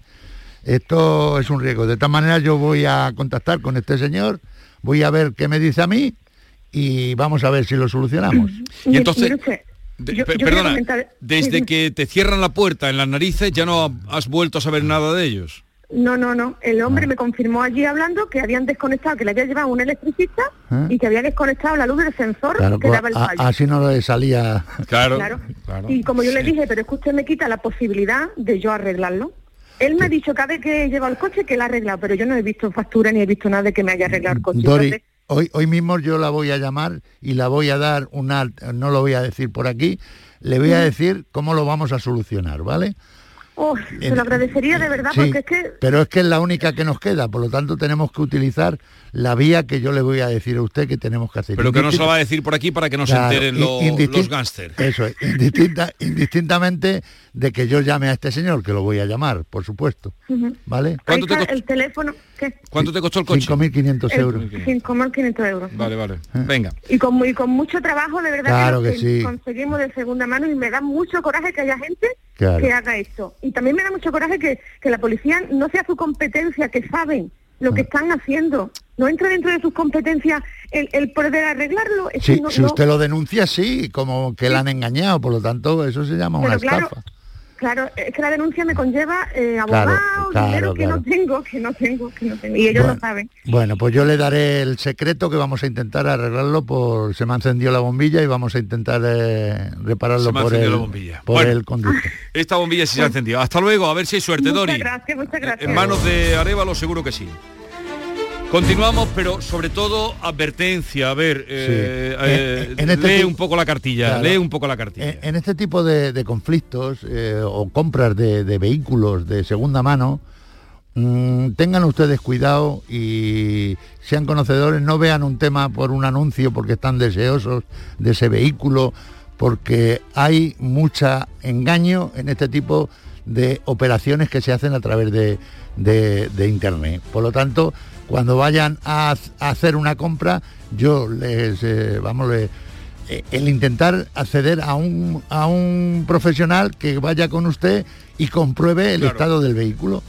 Esto es un riesgo. De esta manera yo voy a contactar con este señor, voy a ver qué me dice a mí y vamos a ver si lo solucionamos.
Y entonces, perdona, desde que te cierran la puerta en las narices ya no has vuelto a saber nada de ellos.
No, no, no. El hombre me confirmó allí hablando que habían desconectado, que le había llevado un electricista ¿Eh? y que había desconectado la luz del sensor que
pues,
daba el fallo.
así no le salía.
Claro.
Y como yo le dije, pero es que usted me quita la posibilidad de yo arreglarlo. Él me ha dicho cada vez que lleva el coche que la ha arreglado, pero yo no he visto factura ni he visto nada de que me haya arreglado el coche.
Hoy, hoy mismo yo la voy a llamar y la voy a dar una, no lo voy a decir por aquí, le voy a decir cómo lo vamos a solucionar, ¿vale?
Oh, se lo agradecería de verdad porque es que...
Pero es que es la única que nos queda, por lo tanto tenemos que utilizar la vía que yo le voy a decir a usted que tenemos que hacer.
Pero que no se va a decir por aquí para que no se enteren los gángsters.
Eso es, indistintamente de que yo llame a este señor, que lo voy a llamar, por supuesto. ¿Vale?
¿Cuánto te costó? El teléfono,
¿Cuánto te costó el coche?
5.500 euros.
5.500 euros.
Vale, vale. Eh. Venga.
Y con, con mucho trabajo, de verdad,
claro que, sí.
conseguimos de segunda mano y me da mucho coraje que haya gente que haga esto. Y también me da mucho coraje que, que la policía no sea su competencia, que saben lo que están haciendo. No entra dentro de sus competencias el, el poder arreglarlo.
si usted lo denuncia, sí, como que la han engañado, por lo tanto, eso se llama una estafa.
Claro, es que la denuncia me conlleva eh, abogado, dinero que no tengo, que no tengo, que no tengo. Y ellos lo saben.
Bueno, pues yo le daré el secreto que vamos a intentar arreglarlo por... Se me encendió la bombilla y vamos a intentar eh, repararlo por, el, la bombilla. por el conducto.
Esta bombilla sí se ha encendido. Hasta luego, a ver si hay suerte,
muchas
Dori.
Gracias, muchas gracias.
En manos de Arevalo seguro que sí. Continuamos, pero sobre todo advertencia. A ver, eh, eh, este lee un poco la cartilla, lee un poco la cartilla.
En, este tipo de, conflictos eh, o compras de, vehículos de segunda mano, mm, tengan ustedes cuidado y sean conocedores, no vean un tema por un anuncio porque están deseosos de ese vehículo, porque hay mucha engaño en este tipo de operaciones que se hacen a través de, de Internet. Por lo tanto, cuando vayan a, hacer una compra, yo les, eh, vamos, eh, el intentar acceder a un, a un profesional que vaya con usted y compruebe el estado del vehículo.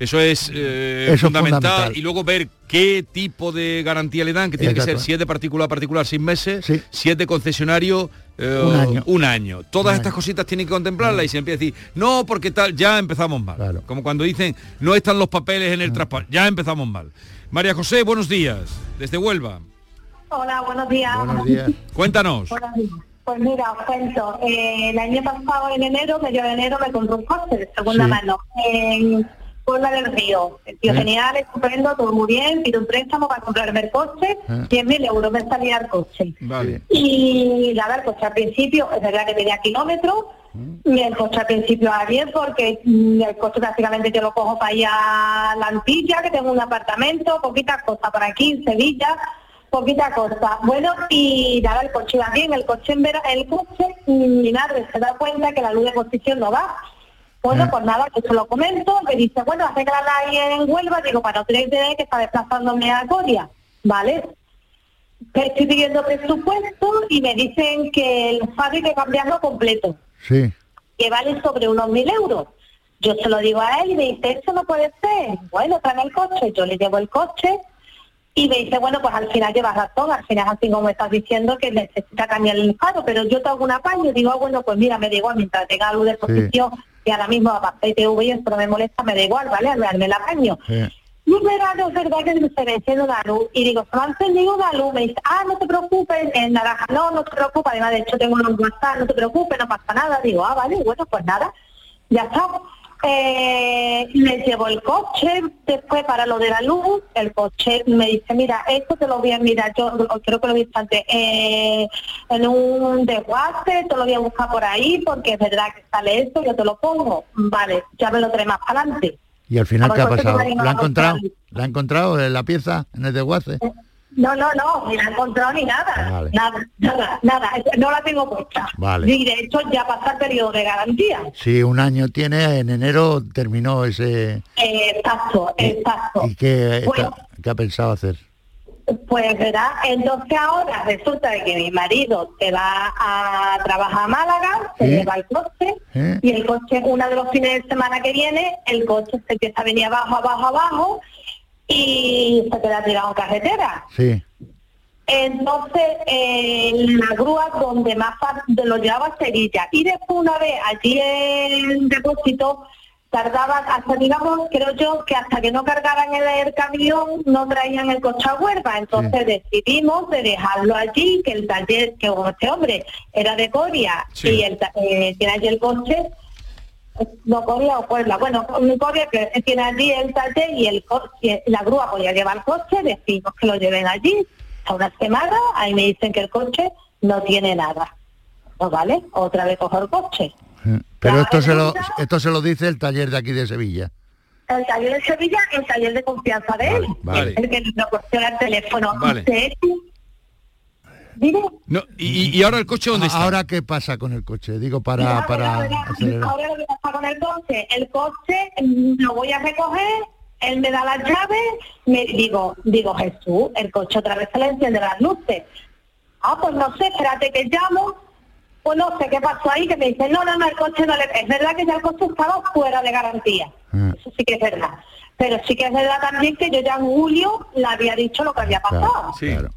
Eso es, eh,
Eso es
fundamental. Y luego ver qué tipo de garantía le dan, que tiene que ser si es de particular a particular seis meses, si es de concesionario eh,
Un año.
un año. Todas
Un
estas cositas tienen que contemplarlas y se empieza a decir, no, porque tal, ya empezamos mal. Como cuando dicen, no están los papeles en el traspaso, ya empezamos mal. María José, buenos días, desde Huelva.
Hola, buenos días.
Cuéntanos.
Buenos días. Pues mira, os cuento, eh, el año pasado en enero, medio de enero, me compré un coche de segunda
Sí.
mano en Puebla del Río. El tío genial, estupendo, todo muy bien, pido un préstamo para comprarme el coche,
Ah.
100.000 euros me salía el coche.
Vale.
Y nada, el coche al principio, es verdad que tenía kilómetros, y el coche al principio a 10 porque mm, el coche prácticamente yo lo cojo para ir a la Antilla, que tengo un apartamento, poquitas cosas para aquí en Sevilla, poquita cosa. Bueno, y nada, el coche iba bien, el coche en vera, el coche, mm, mi madre se da cuenta que la luz de posición no va. Bueno, pues nada, yo se lo comento, me dice, bueno, arreglala ahí en Huelva, digo, para no idea que está desplazándome a Coria, ¿vale? Pero Estoy pidiendo presupuesto y me dicen que el faro hay que cambiarlo completo,
Sí.
que vale sobre unos mil euros. Yo se lo digo a él y me dice, eso no puede ser. Bueno, trae el coche, yo le llevo el coche y me dice, bueno, pues al final llevas razón, al final así como me estás diciendo que necesita cambiar el faro, pero yo te hago un apaño digo, ah, bueno, pues mira, me igual, mientras tenga luz de posición y ahora mismo a ITV y esto no me molesta, me da igual, ¿vale? Al darme el apaño. Y un verano es verdad que se me enciende una luz y digo, se me ha encendido una luz, me dice, ah, no te preocupes, en naranja, no, no te preocupes, además de hecho tengo un WhatsApp, no te preocupes, no pasa nada, digo, ah, vale, bueno, pues nada, ya está. Eh, le llevo el coche, después para lo de la luz, el coche me dice, mira, esto te lo voy a mirar, yo creo que lo visto antes, eh, en un desguace, te lo voy a buscar por ahí, porque es verdad que sale esto, yo te lo pongo, vale, ya me lo trae más para adelante.
¿Y al final qué ha
ver, ¿por qué
pasado? ¿La ha encontrado? ¿La ha encontrado en la pieza, en el desguace?
No, no, no, ni la he encontrado ni nada.
Vale.
Nada, nada, nada. No la tengo puesta.
Vale.
Y de hecho ya pasa el periodo de garantía.
Sí, un año tiene, en enero terminó ese...
Eh, exacto, exacto.
¿Y qué,
Bueno.
está- qué ha pensado hacer?
Pues verdad, entonces ahora resulta de que mi marido se va a trabajar a Málaga, se
¿Sí?
lleva el coche
¿Eh?
y el coche, uno de los fines de semana que viene, el coche se empieza a venir abajo, abajo, abajo y se queda tirado en carretera.
Sí.
Entonces, eh, la grúa donde más de lo llevaba a Sevilla. Y después una vez allí en depósito, tardaban hasta, digamos, creo yo, que hasta que no cargaran el, el camión, no traían el coche a Huelva. Entonces decidimos de dejarlo allí, que el taller, que este hombre era de Coria y el, eh, tiene allí el coche, no Coria o Puebla, bueno, en Coria que tiene allí el taller y el coche, la grúa podía llevar el coche, decimos que lo lleven allí, a una semana, ahí me dicen que el coche no tiene nada. ¿No vale? Otra vez cojo el coche.
Pero esto se, lo, esto se lo dice el taller de aquí de Sevilla.
El taller de Sevilla, el taller de confianza de él,
vale.
el que nos proporciona el teléfono.
Vale.
¿Usted?
No, y, y ahora el coche dónde está?
Ahora qué pasa con el coche? Digo, para, para.
Ahora lo que pasa con el coche, el coche mm, lo voy a recoger, él me da las llaves, me digo, digo Jesús, el coche otra vez se le enciende las luces. Ah, pues no sé, espérate que llamo, pues no sé qué pasó ahí, que me dice, no, no, no, el coche no le... Es verdad que ya el coche estaba fuera de garantía, eso sí que es verdad. Pero sí que es verdad también que yo ya en julio le había dicho lo que había pasado.
Claro.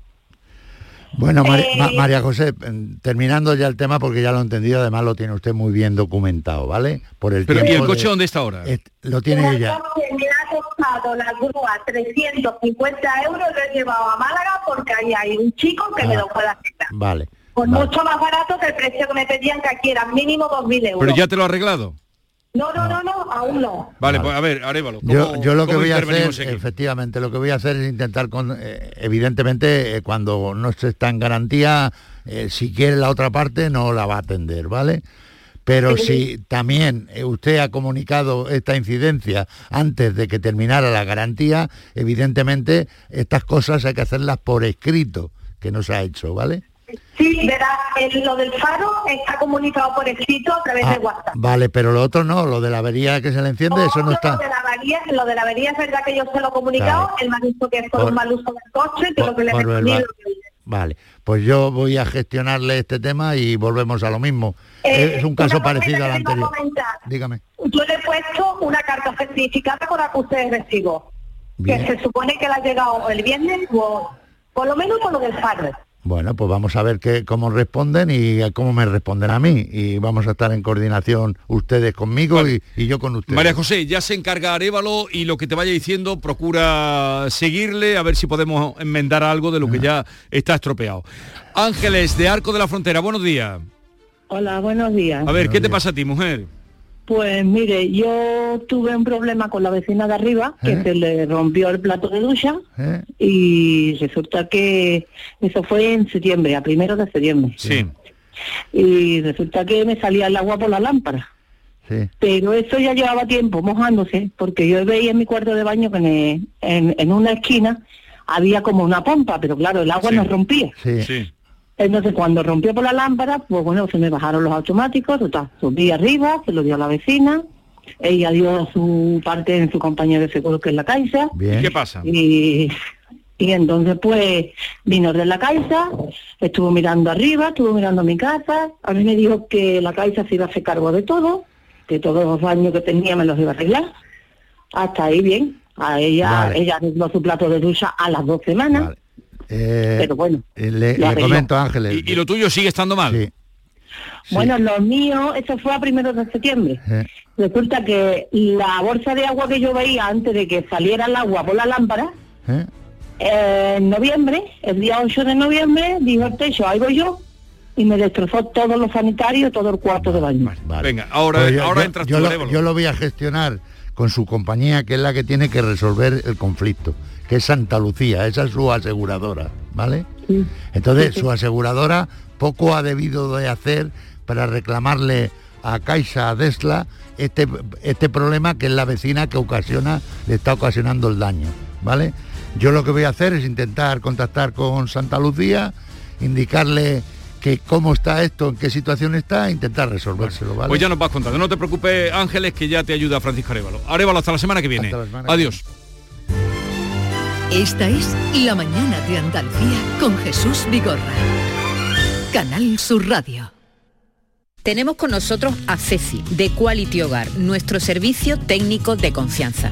Bueno,
Eh,
Ma- María José, mm, terminando ya el tema, porque ya lo he entendido, además lo tiene usted muy bien documentado, ¿vale? Por el
Pero, ¿y el coche
de-
dónde está ahora?
Eh, lo tiene ella.
coche me ha costado la grúa 350 euros, lo he llevado a Málaga porque ahí hay un chico que me
Ah.
lo puede aceptar.
Vale.
Por
vale.
mucho más barato que el precio que me pedían, que aquí era mínimo 2.000 euros.
Pero ya te lo ha arreglado.
No, no, no, no, aún no.
Vale, pues a ver, Arévalo.
Yo, yo lo que voy a hacer,
aquí?
efectivamente, lo que voy a hacer es intentar, con, eh, evidentemente, eh, cuando no se está en garantía, eh, si quiere la otra parte, no la va a atender, ¿vale? Pero si también usted ha comunicado esta incidencia antes de que terminara la garantía, evidentemente estas cosas hay que hacerlas por escrito, que no se ha hecho, ¿vale?
Sí, verá, el- lo del faro está comunicado por escrito a través
Ah,
de WhatsApp.
Vale, pero lo otro no, lo de la avería que se le enciende, eso no
Lo
está.
de la avería, lo de la avería es verdad que yo se lo he comunicado,
Claro.
él me ha dicho que es por,
Por-
un mal uso del coche, que
por-
lo que le respondí lo
Vale, pues yo voy a gestionarle este tema y volvemos a lo mismo.
Eh,
es un caso parecido al anterior.
comentar.
Dígame.
yo le he puesto una carta certificada con acuse de recibo, que se supone que le ha llegado el viernes o por lo menos con lo del padre.
Bueno, pues vamos a ver qué, cómo responden y cómo me responden a mí. Y vamos a estar en coordinación ustedes conmigo y, y yo con ustedes.
María José, ya se encarga Arevalo y lo que te vaya diciendo, procura seguirle a ver si podemos enmendar algo de lo que ya está estropeado. Ángeles, de Arco de la Frontera, buenos días.
Hola, buenos días.
A ver, ¿qué te pasa a ti, mujer?
Pues mire, yo tuve un problema con la vecina de arriba, que
¿Eh?
se le rompió el plato de ducha
¿Eh?
y resulta que eso fue en septiembre, a primero de septiembre.
Sí.
Y resulta que me salía el agua por la lámpara.
Sí.
Pero eso ya llevaba tiempo mojándose, porque yo veía en mi cuarto de baño que en, en- en una esquina había como una pompa, pero claro, el agua no rompía.
Sí.
Entonces cuando rompió por la lámpara, pues bueno, se me bajaron los automáticos, total, subí arriba, se lo dio a la vecina, ella dio su parte en su compañía de seguro que es la Caixa.
¿Y qué pasa?
Y, y entonces pues vino de la Caixa, estuvo mirando arriba, estuvo mirando mi casa, a mí me dijo que la Caixa se iba a hacer cargo de todo, que todos los daños que tenía me los iba a arreglar. Hasta ahí bien. A ella,
Vale.
ella arregló su plato de ducha a las dos semanas.
Eh,
Pero bueno,
eh, le, le comento, Ángeles.
¿Y, y lo tuyo sigue estando mal?
Sí.
Bueno, lo mío, eso fue a primeros de septiembre.
Eh,
Resulta que la bolsa de agua que yo veía antes de que saliera el agua por la lámpara,
eh,
eh, en noviembre, el día 8 de noviembre, dijo el techo, ahí voy yo, y me destrozó todos los sanitarios, todo el cuarto de baño.
Venga, ahora,
Pues yo-
ahora
yo-
entras
yo
tú,
lo, yo lo voy a gestionar con su compañía, que es la que tiene que resolver el conflicto, que es Santa Lucía, esa es su aseguradora, ¿vale? Entonces, su aseguradora poco ha debido de hacer para reclamarle a Caixa, a Desla, este, este problema que es la vecina que ocasiona, le está ocasionando el daño, ¿vale? Yo lo que voy a hacer es intentar contactar con Santa Lucía, indicarle que cómo está esto, en qué situación está, e intentar resolvérselo, ¿vale?
Pues ya nos vas contando. No te preocupes, Ángeles, que ya te ayuda Francisco Arevalo. Arevalo, hasta la semana que viene. Adiós.
Esta es La Mañana de Andalucía con Jesús Vigorra. Canal Sur Radio.
Tenemos con nosotros a Ceci, de Quality Hogar, nuestro servicio técnico de confianza.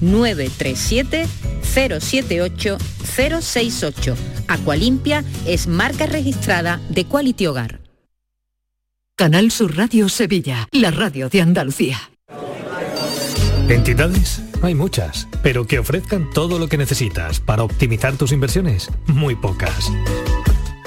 937 078 068. Aqualimpia es marca registrada de Quality Hogar.
Canal Sur Radio Sevilla, la radio de Andalucía.
¿Entidades? Hay muchas, pero que ofrezcan todo lo que necesitas para optimizar tus inversiones, muy pocas.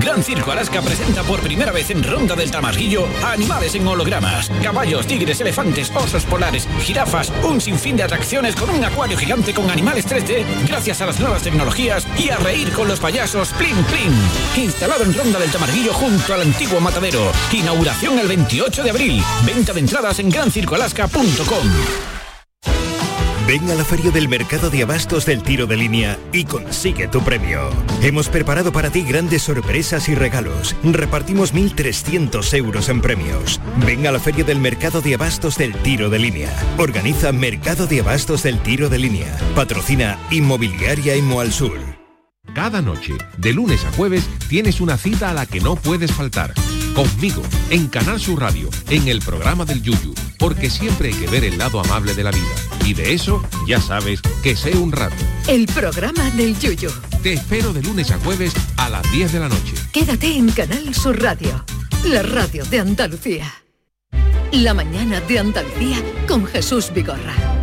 Gran Circo Alaska presenta por primera vez en Ronda del Tamarguillo animales en hologramas. Caballos, tigres, elefantes, osos polares, jirafas, un sinfín de atracciones con un acuario gigante con animales 3D gracias a las nuevas tecnologías y a reír con los payasos Plin Plin. Instalado en Ronda del Tamarguillo junto al antiguo matadero. Inauguración el 28 de abril. Venta de entradas en grancircoalaska.com.
Ven a la feria del mercado de abastos del tiro de línea y consigue tu premio. Hemos preparado para ti grandes sorpresas y regalos. Repartimos 1.300 euros en premios. Ven a la feria del mercado de abastos del tiro de línea. Organiza Mercado de Abastos del tiro de línea. Patrocina Inmobiliaria Imo Sur.
Cada noche, de lunes a jueves, tienes una cita a la que no puedes faltar. Conmigo, en Canal Sur Radio, en el programa del Yuyu, porque siempre hay que ver el lado amable de la vida. Y de eso, ya sabes, que sé un rato.
El programa del Yuyu.
Te espero de lunes a jueves a las 10 de la noche.
Quédate en Canal Sur Radio, la radio de Andalucía. La mañana de Andalucía con Jesús Vigorra.